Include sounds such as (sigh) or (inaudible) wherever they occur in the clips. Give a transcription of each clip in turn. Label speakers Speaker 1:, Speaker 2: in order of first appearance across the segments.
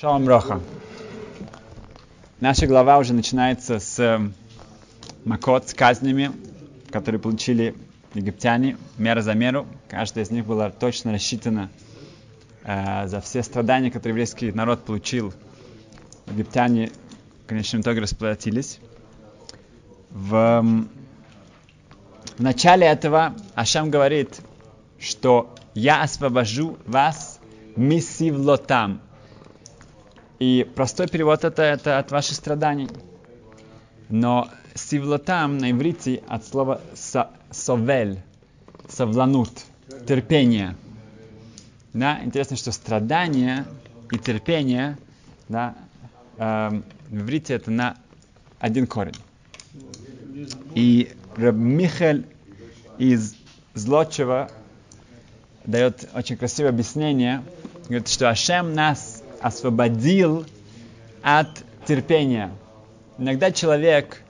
Speaker 1: Шалом Роха. Наша глава уже начинается с э, макот, с казнями, которые получили египтяне, мера за меру. Каждая из них была точно рассчитана э, за все страдания, которые еврейский народ получил. Египтяне в конечном итоге расплатились. В, в начале этого Ашам говорит, что я освобожу вас миссивлотам, и простой перевод это, это от ваших страданий. Но сивлотам на иврите от слова со, совель, совланут, терпение. Да, интересно, что страдание и терпение, да, э, в иврите это на один корень. И Раб Михель из Злочева дает очень красивое объяснение, говорит, что Ашем нас освободил от терпения. Иногда человек,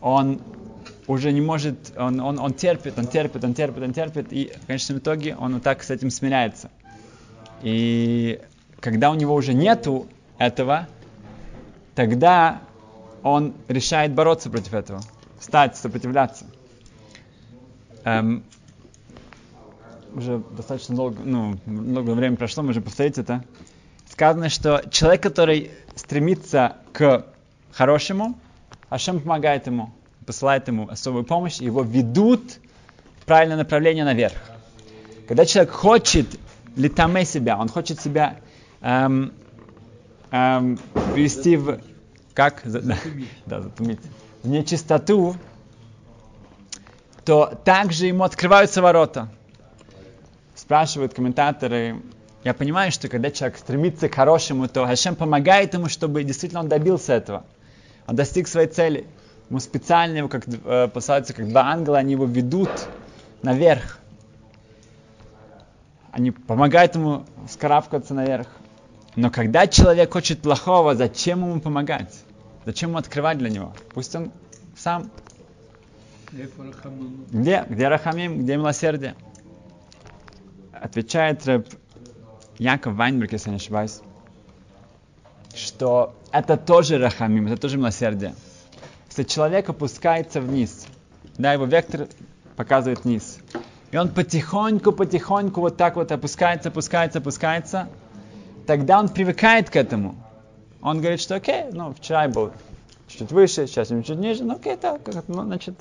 Speaker 1: он уже не может, он, он, он терпит, он терпит, он терпит, он терпит, и в конечном итоге он вот так с этим смиряется. И когда у него уже нету этого, тогда он решает бороться против этого, встать, сопротивляться. Эм, уже достаточно долго, ну, много времени прошло, можно повторить это сказано, что человек, который стремится к хорошему, Ашем помогает ему, посылает ему особую помощь, его ведут в правильное направление наверх. Когда человек хочет летаме себя, он хочет себя эм, эм, привести в как? Да, да, затумить. В нечистоту, то также ему открываются ворота. Спрашивают комментаторы, я понимаю, что когда человек стремится к хорошему, то Хашем помогает ему, чтобы действительно он добился этого. Он достиг своей цели. Ему специально его как, э, посылаются как два ангела, они его ведут наверх. Они помогают ему скарабкаться наверх. Но когда человек хочет плохого, зачем ему помогать? Зачем ему открывать для него? Пусть он сам. Где? Где рахамим? Где милосердие? Отвечает Рэб Яков Вайнберг, если не ошибаюсь, что это тоже рахамим, это тоже милосердие. Если человек опускается вниз, да, его вектор показывает вниз, и он потихоньку, потихоньку вот так вот опускается, опускается, опускается, тогда он привыкает к этому. Он говорит, что окей, ну, вчера я был чуть выше, сейчас я чуть ниже, ну окей, так, ну, значит.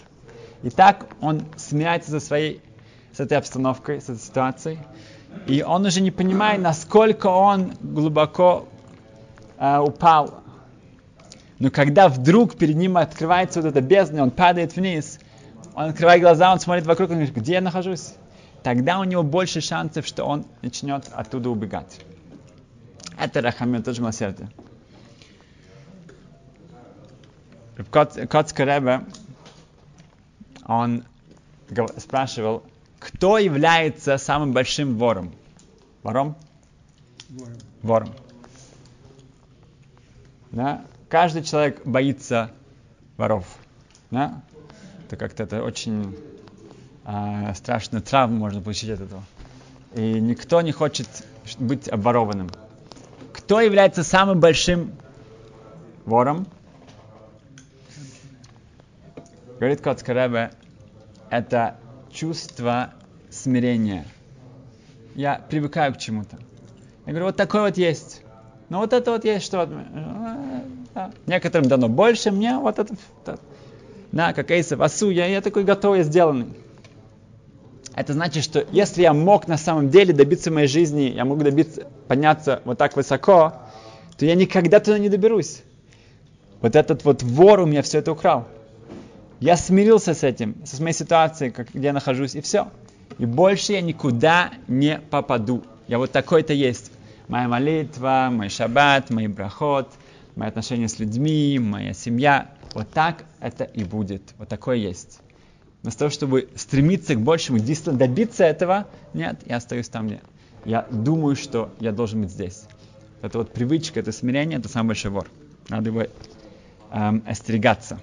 Speaker 1: И так он смеется за своей, с этой обстановкой, с этой ситуацией. И он уже не понимает, насколько он глубоко э, упал. Но когда вдруг перед ним открывается вот эта бездна, он падает вниз, он открывает глаза, он смотрит вокруг, он говорит, где я нахожусь? Тогда у него больше шансов, что он начнет оттуда убегать. Это рахамин, тоже милосердие. Котский Ребе, он спрашивал, кто является самым большим вором? Вором? Вором. Да? Каждый человек боится воров. Да? Это как-то это очень э, страшная травма можно получить от этого. И никто не хочет быть обворованным. Кто является самым большим вором? Говорит Коцкаребе, это чувство смирения. Я привыкаю к чему-то. Я говорю, вот такой вот есть. Ну вот это вот есть что да. Некоторым дано больше, мне вот это. Да, как Эйсов, Асу, я, я такой готовый, сделанный. Это значит, что если я мог на самом деле добиться моей жизни, я могу добиться, подняться вот так высоко, то я никогда туда не доберусь. Вот этот вот вор у меня все это украл. Я смирился с этим, с моей ситуацией, как, где я нахожусь, и все. И больше я никуда не попаду. Я вот такой-то есть. Моя молитва, мой шаббат, мой брахот, мои отношения с людьми, моя семья. Вот так это и будет. Вот такое есть. Но с того, чтобы стремиться к большему, действительно добиться этого, нет, я остаюсь там, где я думаю, что я должен быть здесь. Это вот привычка, это смирение, это самый большой вор. Надо его эм, остерегаться.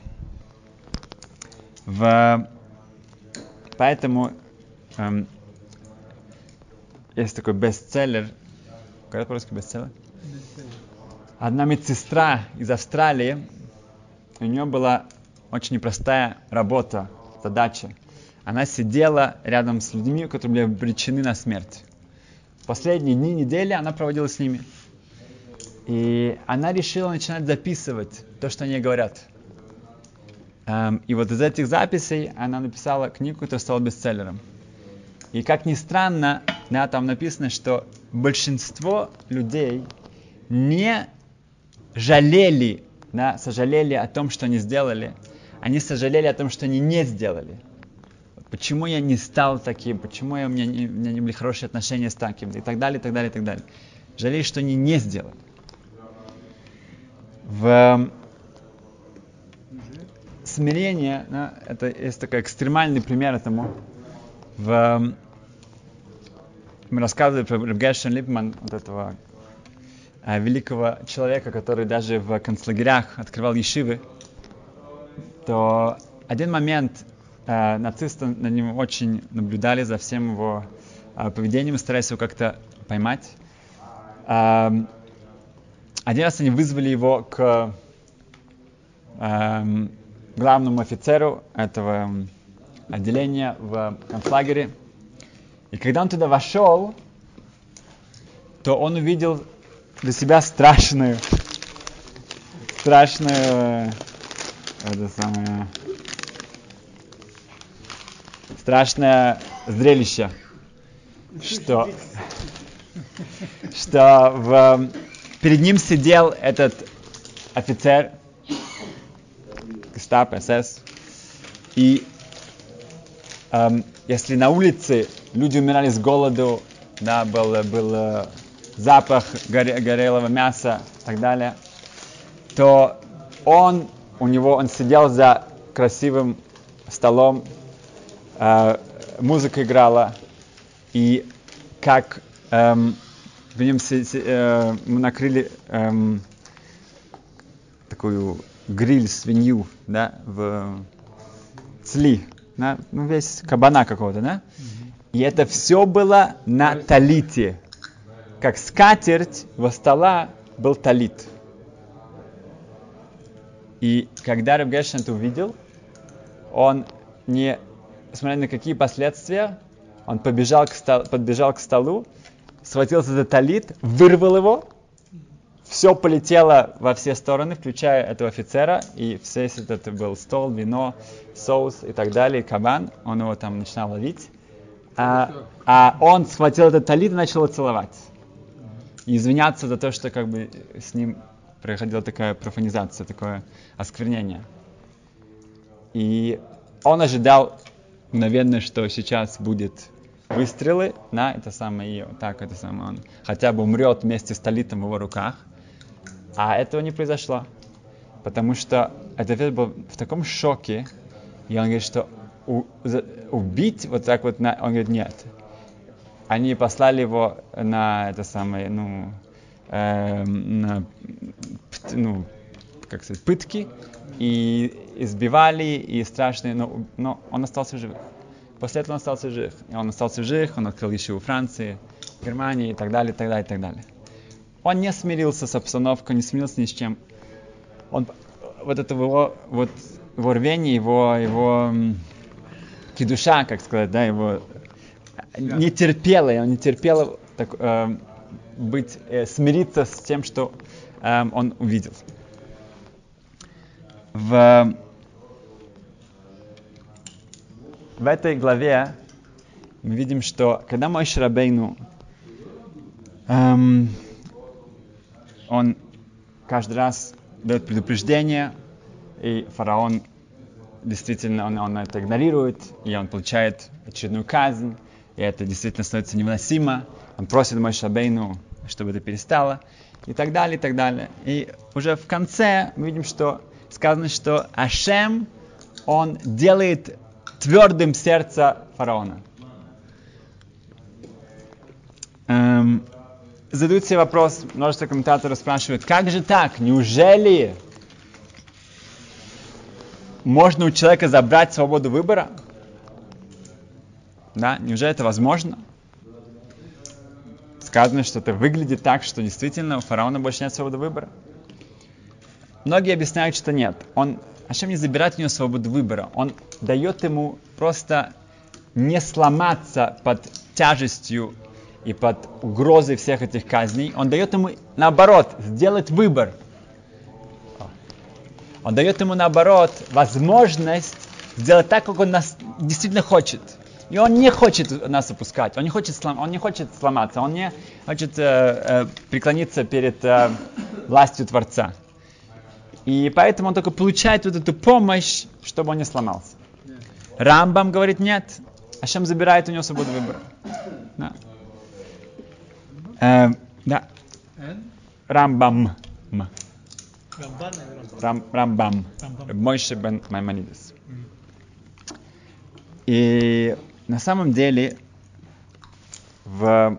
Speaker 1: В... Поэтому есть такой бестселлер. Как по-русски бестселлер? одна медсестра из Австралии, у нее была очень непростая работа, задача. Она сидела рядом с людьми, которые были обречены на смерть. Последние дни недели она проводила с ними. И она решила начинать записывать то, что они говорят. Эм, и вот из этих записей она написала книгу, которая стала бестселлером. И как ни странно, да, там написано, что большинство людей не жалели, да, сожалели о том, что они сделали. Они сожалели о том, что они не сделали. Почему я не стал таким? Почему я, у, меня не, у меня не были хорошие отношения с таким? И так далее, и так далее, и так далее. Жалею, что они не сделали. В смирение, да, это есть такой экстремальный пример этому. В, мы рассказывали про Ребгешен Липман, вот этого а, великого человека, который даже в концлагерях открывал ешивы, то один момент а, нацисты на него очень наблюдали за всем его а, поведением, стараясь его как-то поймать. А, один раз они вызвали его к а, главному офицеру этого отделения в концлагере. И когда он туда вошел, то он увидел для себя страшную, страшную, это самое, страшное зрелище, что, что в, перед ним сидел этот офицер, гестап, СС, и эм, если на улице люди умирали с голоду, да, был, был запах горе, горелого мяса и так далее, то он, у него, он сидел за красивым столом, э, музыка играла, и как эм, в нем се, се, э, мы накрыли эм, такую гриль свинью, да, в цли, да, ну весь кабана какого-то, да, и это все было на талите, как скатерть во стола был талит. И когда Раб Гешин это увидел, он не, смотря на какие последствия, он побежал к стол, подбежал к столу, схватился за талит, вырвал его, все полетело во все стороны, включая этого офицера, и все это был стол, вино, соус и так далее, кабан, он его там начинал ловить. А, а он схватил этот талит и начал его целовать и извиняться за то, что как бы с ним происходила такая профанизация, такое осквернение. И он ожидал мгновенно, что сейчас будет выстрелы на это самое, и так это самое, он хотя бы умрет вместе с талитом в его руках. А этого не произошло, потому что этот был в таком шоке, и он говорит, что у, за, убить вот так вот, на, он говорит, нет, они послали его на это самое, ну, э, на, ну, как сказать, пытки, и избивали, и страшные, но, но он остался жив. После этого он остался жив. И он остался жив, он открыл еще у Франции, Германии и так далее, и так далее, и так далее. Он не смирился с обстановкой, не смирился ни с чем. Он, вот это его, вот, его рвение, его, его кидуша, как сказать, да, его не терпела, он не терпела так, э, быть, э, смириться с тем, что э, он увидел. В, в этой главе мы видим, что когда мой Шрабейну, эм, он каждый раз дает предупреждение, и фараон действительно он, он это игнорирует, и он получает очередную казнь, и это действительно становится невыносимо. Он просит мой Шабейну, чтобы это перестало, и так далее, и так далее. И уже в конце мы видим, что сказано, что Ашем, он делает твердым сердце фараона. Эм, задают себе вопрос, множество комментаторов спрашивают, как же так, неужели можно у человека забрать свободу выбора? Да, неужели это возможно? сказано, что это выглядит так, что действительно у фараона больше нет свободы выбора. Многие объясняют, что нет. Он, Ашем не забирает у него свободу выбора. Он дает ему просто не сломаться под тяжестью и под угрозой всех этих казней. Он дает ему, наоборот, сделать выбор. Он дает ему, наоборот, возможность сделать так, как он нас действительно хочет. И он не хочет нас опускать, он не хочет, слом, он не хочет сломаться, он не хочет э, э, преклониться перед э, властью Творца. И поэтому он только получает вот эту помощь, чтобы он не сломался. Рамбам говорит нет, Ашем забирает у него свободу выбора. Да. Э, да. Рамбам. Рам, Рамбам. Мойше бен Маймонидес. И на самом деле в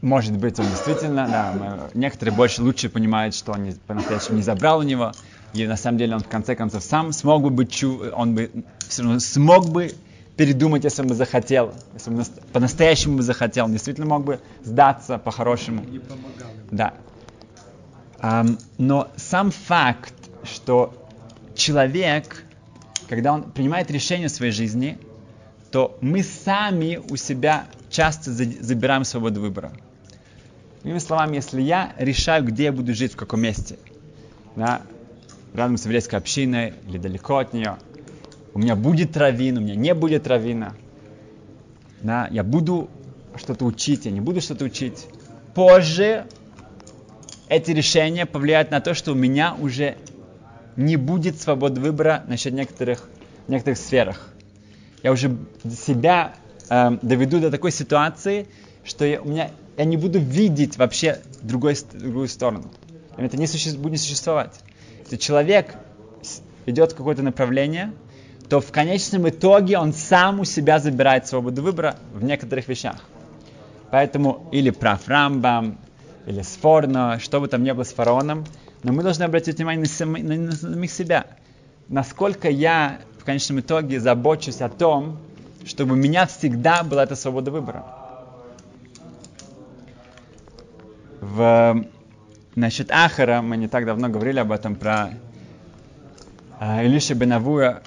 Speaker 1: Может быть, он действительно, да, некоторые больше лучше понимают, что он по-настоящему не забрал у него, и на самом деле он в конце концов сам смог бы быть, он бы все равно смог бы передумать, если бы захотел, если бы по-настоящему бы захотел, он действительно мог бы сдаться по-хорошему. Да. Um, но сам факт, что человек, когда он принимает решение в своей жизни, то мы сами у себя часто забираем свободу выбора. Другими словами, если я решаю, где я буду жить, в каком месте, да, рядом с еврейской общиной или далеко от нее, у меня будет раввин, у меня не будет раввина, да, я буду что-то учить, я не буду что-то учить. Позже эти решения повлияют на то, что у меня уже не будет свободы выбора насчет некоторых, некоторых сферах. Я уже себя э, доведу до такой ситуации, что я, у меня, я не буду видеть вообще другой, другую сторону. Это не суще, будет существовать. Если человек идет в какое-то направление, то в конечном итоге он сам у себя забирает свободу выбора в некоторых вещах. Поэтому или прав Рамбам, или Сфорно, что бы там ни было с фараоном, но мы должны обратить внимание на, сами, на, на самих себя. Насколько я в конечном итоге забочусь о том, чтобы у меня всегда была эта свобода выбора. В, насчет Ахара мы не так давно говорили об этом, про э, Илиша Бенавуя,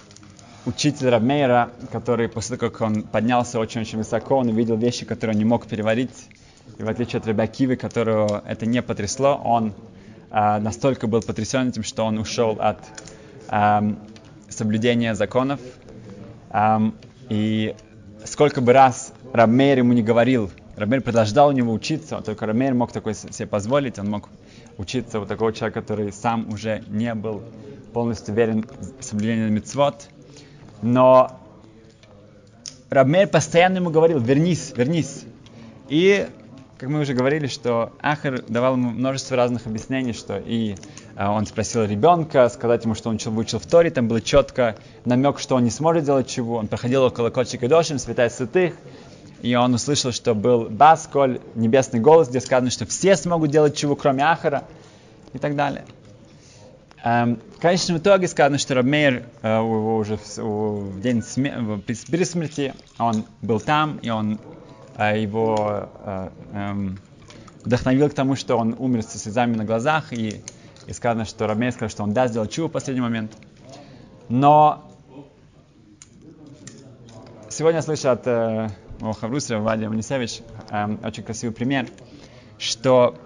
Speaker 1: учитель Рабмейра, который после того, как он поднялся очень-очень высоко, он увидел вещи, которые он не мог переварить. И в отличие от Рабакивы, которого это не потрясло, он э, настолько был потрясен этим, что он ушел от э, соблюдения законов. Э, и сколько бы раз Рабмейр ему не говорил, Рабмейр продолжал у него учиться, только Рабмейр мог такой себе позволить, он мог учиться у такого человека, который сам уже не был полностью верен в соблюдении мецвод. Но Рабмейр постоянно ему говорил, вернись, вернись. И как мы уже говорили, что Ахар давал ему множество разных объяснений, что и э, он спросил ребенка, сказать ему, что он выучил в Торе, там было четко намек, что он не сможет делать чего. Он проходил около Кочика Дошим, святая святых, и он услышал, что был Басколь, небесный голос, где сказано, что все смогут делать чего, кроме Ахара, и так далее. Эм, в конечном итоге сказано, что Рабмейр э, уже в, в день при смерти, он был там, и он а его э, эм, вдохновил к тому, что он умер со слезами на глазах, и, и сказано, что Рамей сказал, что он даст сделать чу в последний момент. Но сегодня я слышу от э, моего Хавруса, э, очень красивый пример, что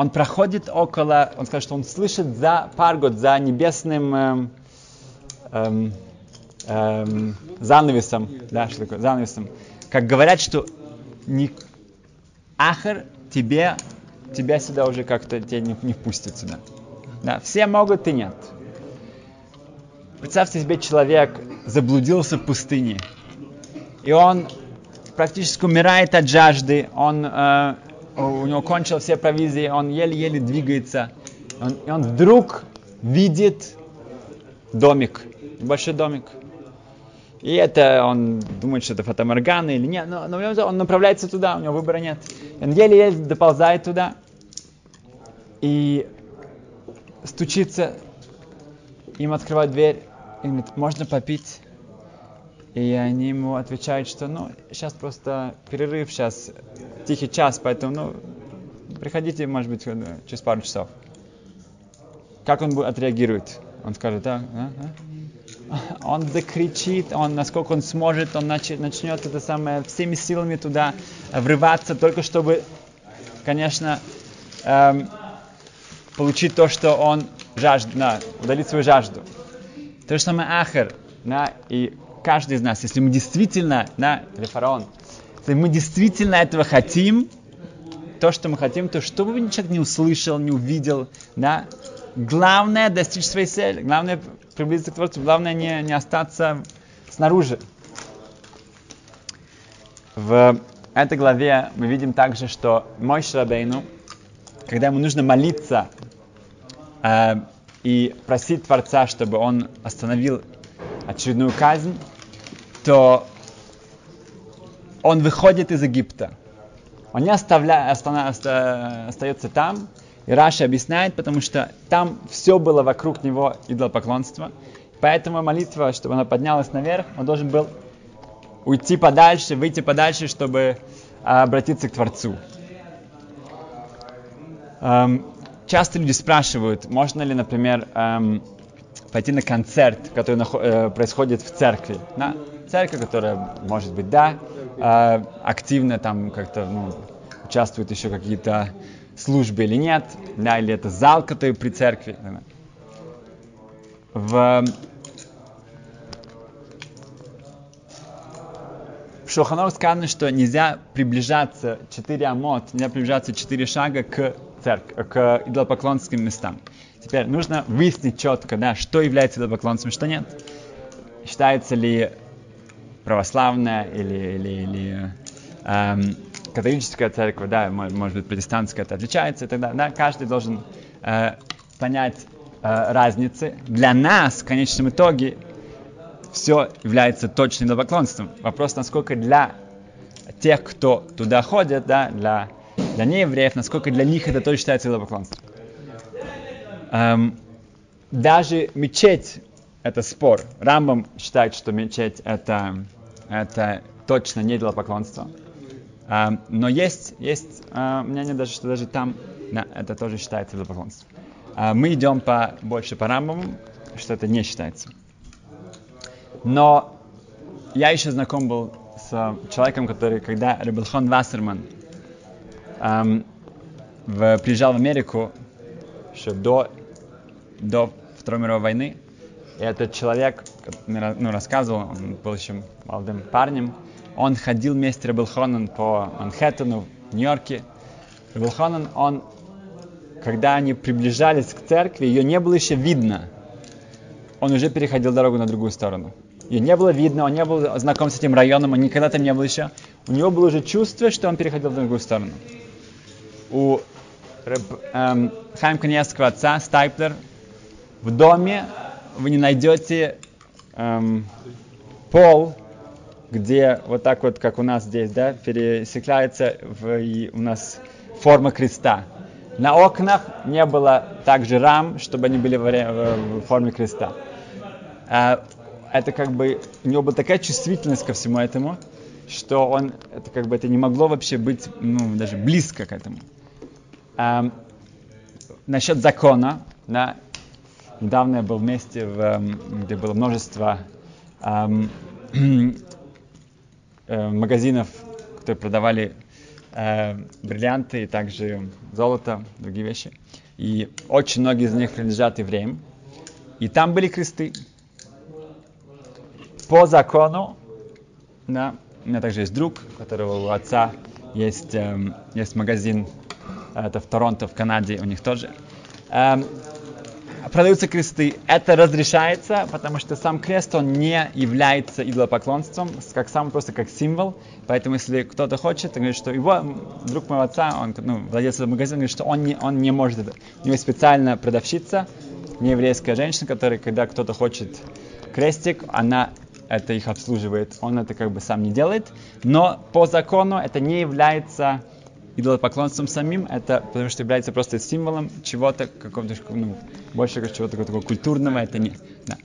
Speaker 1: он проходит около, он сказал, что он слышит за паргот, за небесным эм, эм, эм, занавесом, да, что такое, занавесом, как говорят, что не, Ахар тебе, тебя сюда уже как-то тебя не, не впустят сюда. Да, все могут, ты нет. Представьте себе, человек заблудился в пустыне, и он практически умирает от жажды, он, э, у него кончил все провизии, он еле-еле двигается, он, и он вдруг видит домик, большой домик. И это он думает, что это фотоморгана или нет, но, но он направляется туда, у него выбора нет. Он еле-еле доползает туда и стучится, им открывает дверь и говорит, можно попить? И они ему отвечают, что ну, сейчас просто перерыв, сейчас тихий час, поэтому ну, приходите, может быть, через пару часов. Как он отреагирует? Он скажет, да, да, да. Он закричит, он, насколько он сможет, он начнет это самое всеми силами туда врываться, только чтобы, конечно, эм, получить то, что он жаждет, да, удалить свою жажду. То же самое ахер, да, и каждый из нас, если мы действительно, да, фараон, если мы действительно этого хотим, то, что мы хотим, то что бы человек не услышал, не увидел, да, главное достичь своей цели, главное приблизиться к Творцу, главное не, не остаться снаружи. В этой главе мы видим также, что мой Шрабейну, когда ему нужно молиться э, и просить Творца, чтобы он остановил очередную казнь, то он выходит из Египта. Он не оставля, остается там, и Раша объясняет, потому что там все было вокруг него идолопоклонство. Поэтому молитва, чтобы она поднялась наверх, он должен был уйти подальше, выйти подальше, чтобы а, обратиться к Творцу. Эм, часто люди спрашивают, можно ли, например, эм, пойти на концерт, который э, происходит в церкви. Да? Церковь, которая, может быть, да, э, активно там как-то ну, участвует еще какие-то службы или нет, да, или это зал, который при церкви. В В Шоханор сказано, что нельзя приближаться 4 амот, нельзя приближаться 4 шага к церкви, к идолопоклонским местам. Теперь нужно выяснить четко, да, что является идолопоклонством, что нет. Считается ли православная или, или, или эм, католическая церковь, да, может быть, протестантская, это отличается, и тогда, да, каждый должен э, понять э, разницы. Для нас, в конечном итоге, все является точным идолопоклонством. Вопрос, насколько для тех, кто туда ходит, да, для, для неевреев, насколько для них это тоже считается идолопоклонством. Эм, даже мечеть это спор. Рамбам считает, что мечеть это, это точно не идолопоклонство. Эм, но есть, есть э, мнение даже, что даже там да, это тоже считается идолопоклонством. Э, мы идем по, больше по Рамбаму, что это не считается. Но я еще знаком был с человеком, который, когда Ребелхон Вассерман эм, в, приезжал в Америку, еще до, до Второй мировой войны, и этот человек ну, рассказывал, он был еще молодым парнем, он ходил вместе с Ребелхоном по Манхэттену, в Нью-Йорке. Ребелхонен, он, когда они приближались к церкви, ее не было еще видно. Он уже переходил дорогу на другую сторону. Ее не было видно, он не был знаком с этим районом, он никогда там не был еще. У него было уже чувство, что он переходил в другую сторону. У эм, Хайм Каневского отца, Стайплер, в доме вы не найдете эм, пол, где вот так вот, как у нас здесь, да, пересекается в, и у нас форма креста. На окнах не было также рам, чтобы они были в, в форме креста. А это как бы, у него была такая чувствительность ко всему этому, что он, это как бы, это не могло вообще быть, ну, даже близко к этому. А, насчет закона, да, недавно я был вместе, в, где было множество эм, (clears throat) э, магазинов, которые продавали э, бриллианты и также золото, другие вещи. И очень многие из них принадлежат евреям. И там были кресты по закону, да, у меня также есть друг, у которого у отца есть, эм, есть магазин, это в Торонто, в Канаде, у них тоже. Эм, продаются кресты. Это разрешается, потому что сам крест, он не является идолопоклонством, как сам просто как символ. Поэтому, если кто-то хочет, говорит, что его, друг моего отца, он ну, владелец этого магазина, говорит, что он не, он не может это. У него специально продавщица, нееврейская женщина, которая, когда кто-то хочет крестик, она это их обслуживает, он это как бы сам не делает, но по закону это не является идолопоклонством самим, это потому что является просто символом чего-то, какого-то, ну, больше чего-то такого культурного, это не, да.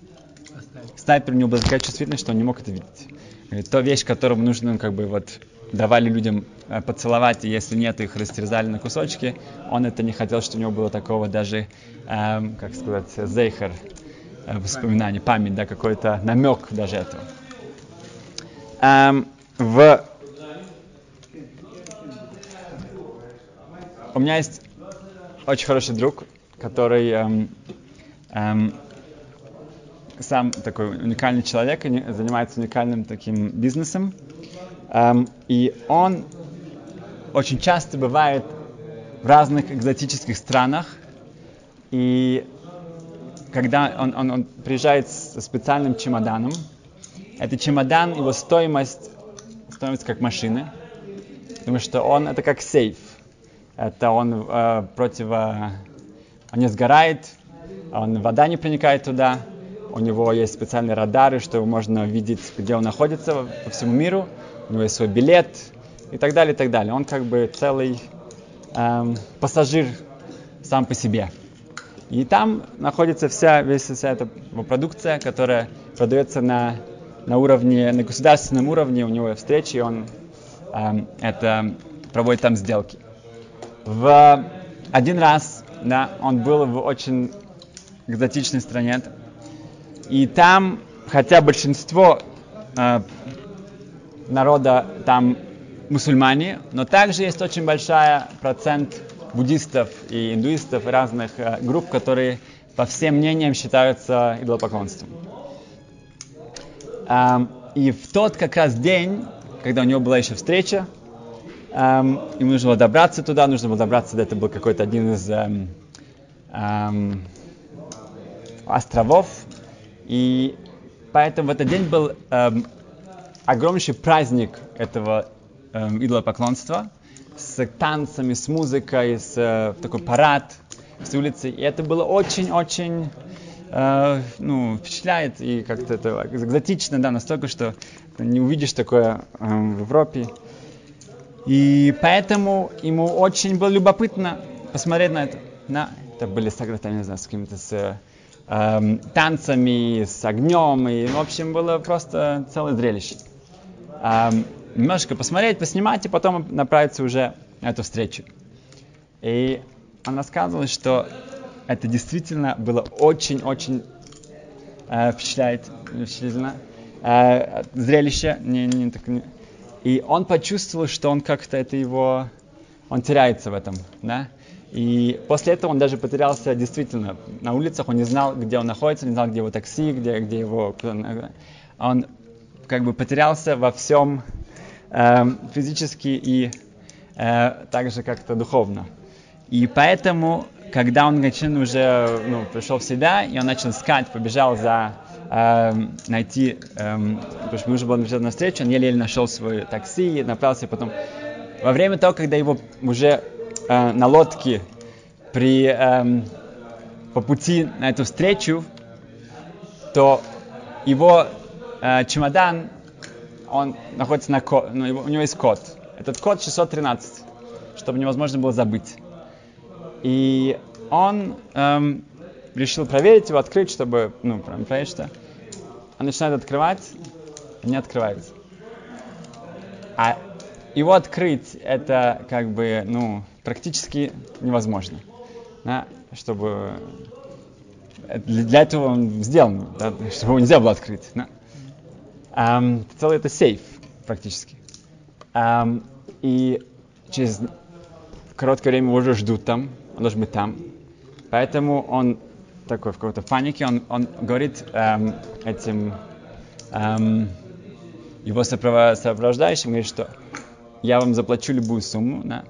Speaker 1: Снайпер у него была такая чувствительность, что он не мог это видеть. То вещь, которую нужно, ну, как бы, вот, давали людям э, поцеловать, и если нет, их растерзали на кусочки, он это не хотел, чтобы у него было такого даже, эм, как сказать, зейхер, э, воспоминание, память, да, какой-то намек даже этого. Эм, в... У меня есть очень хороший друг, который эм, эм, сам такой уникальный человек, занимается уникальным таким бизнесом. Эм, и он очень часто бывает в разных экзотических странах. И когда он, он, он приезжает с специальным чемоданом, этот чемодан, его стоимость, стоимость как машины, потому что он это как сейф. Это он э, против... Э, он не сгорает, он, вода не проникает туда, у него есть специальные радары, что можно видеть, где он находится по всему миру, у него есть свой билет и так далее, и так далее. Он как бы целый эм, пассажир сам по себе. И там находится вся, вся эта продукция, которая продается на, на уровне, на государственном уровне, у него встречи, и он эм, это проводит там сделки. В один раз, да, он был в очень экзотичной стране, и там, хотя большинство э, народа там мусульмане, но также есть очень большой процент буддистов и индуистов и разных э, групп, которые по всем мнениям считаются идолопоклонством. Эм, и в тот как раз день, когда у него была еще встреча, эм, ему нужно было добраться туда, нужно было добраться, это был какой-то один из эм, эм, островов, и поэтому в этот день был эм, огромнейший праздник этого эм, идолопоклонства с танцами, с музыкой, с э, такой парад с улицы. И это было очень-очень э, ну, впечатляет и как-то это экзотично, да, настолько, что не увидишь такое э, в Европе. И поэтому ему очень было любопытно посмотреть на это. На, это были согреты, не знаю, с какими-то с э, танцами, с огнем, и, в общем, было просто целое зрелище. Э, немножко посмотреть, поснимать, и потом направиться уже на эту встречу. И он рассказывал, что это действительно было очень-очень э, впечатляет, впечатлительно. Э, зрелище. Не, не, так, не. И он почувствовал, что он как-то это его... Он теряется в этом, да? И после этого он даже потерялся действительно на улицах, он не знал, где он находится, не знал, где его такси, где, где его... Он как бы потерялся во всем э, физически и э, также как-то духовно. И поэтому, когда он начал уже, ну, пришел в себя, и он начал искать, побежал за э, найти, э, потому что нужно было написать на встречу, он еле-еле нашел свое такси, направился потом. Во время того, когда его уже э, на лодке при, э, по пути на эту встречу, то его э, чемодан, он находится на код, ну, его, у него есть код. Этот код 613, чтобы невозможно было забыть. И он эм, решил проверить его, открыть, чтобы, ну, проверить, что. Он начинает открывать, не открывается. А его открыть, это как бы, ну, практически невозможно. Да, чтобы для этого он сделан, да, чтобы его нельзя было открыть. Да. Um, целый это сейф практически. Um, и через короткое время его уже ждут там, он должен быть там. Поэтому он такой в какой-то панике, он, он говорит эм, этим эм, его сопровождающим, говорит, что я вам заплачу любую сумму, да,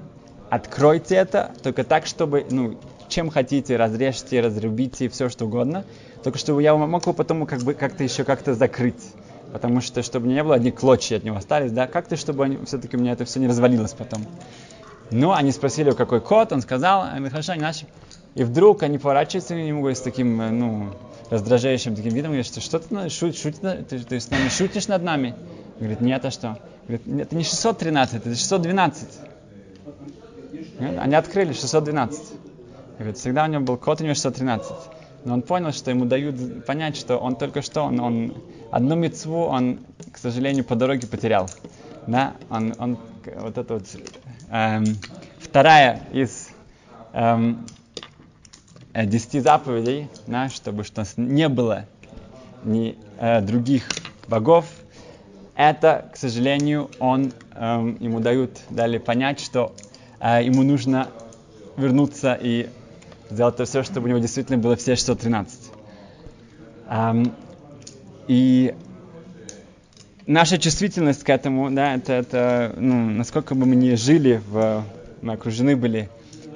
Speaker 1: откройте это, только так, чтобы, ну, чем хотите, разрежьте, разрубите, все что угодно, только чтобы я мог его потом как бы как-то еще как-то закрыть. Потому что, чтобы не было одни клочья от него остались, да, как-то, чтобы они, все-таки у меня это все не развалилось потом. Ну, они спросили, какой код, он сказал, они говорят, хорошо, они. И вдруг они поворачиваются к нему с таким, э, ну, раздражающим таким видом, говорят, что что ты шут, шут, ты, ты с нами шутишь над нами? Говорит, нет, а что? Говорит, это не 613, это 612. Они открыли 612. Говорит, всегда у него был код, у него 613. но он понял, что ему дают понять, что он только что, он, он одну мецву он, к сожалению, по дороге потерял. Да, он, он вот это вот эм, вторая из эм, десяти заповедей, да, чтобы что не было ни э, других богов, это, к сожалению, он, эм, ему дают, дали понять, что э, ему нужно вернуться и сделать все, чтобы у него действительно было все 613. Эм, и наша чувствительность к этому, да, это, это ну, насколько бы мы ни жили, в, мы окружены были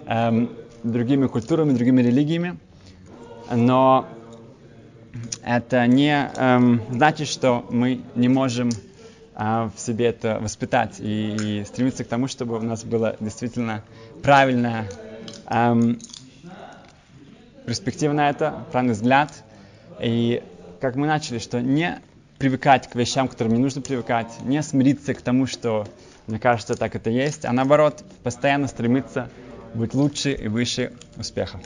Speaker 1: эм, другими культурами, другими религиями, но это не эм, значит, что мы не можем э, в себе это воспитать и, и стремиться к тому, чтобы у нас была действительно правильная эм, перспектива на это, правильный взгляд. И как мы начали, что не привыкать к вещам, к которым не нужно привыкать, не смириться к тому, что мне кажется, так это есть, а наоборот, постоянно стремиться быть лучше и выше успеха.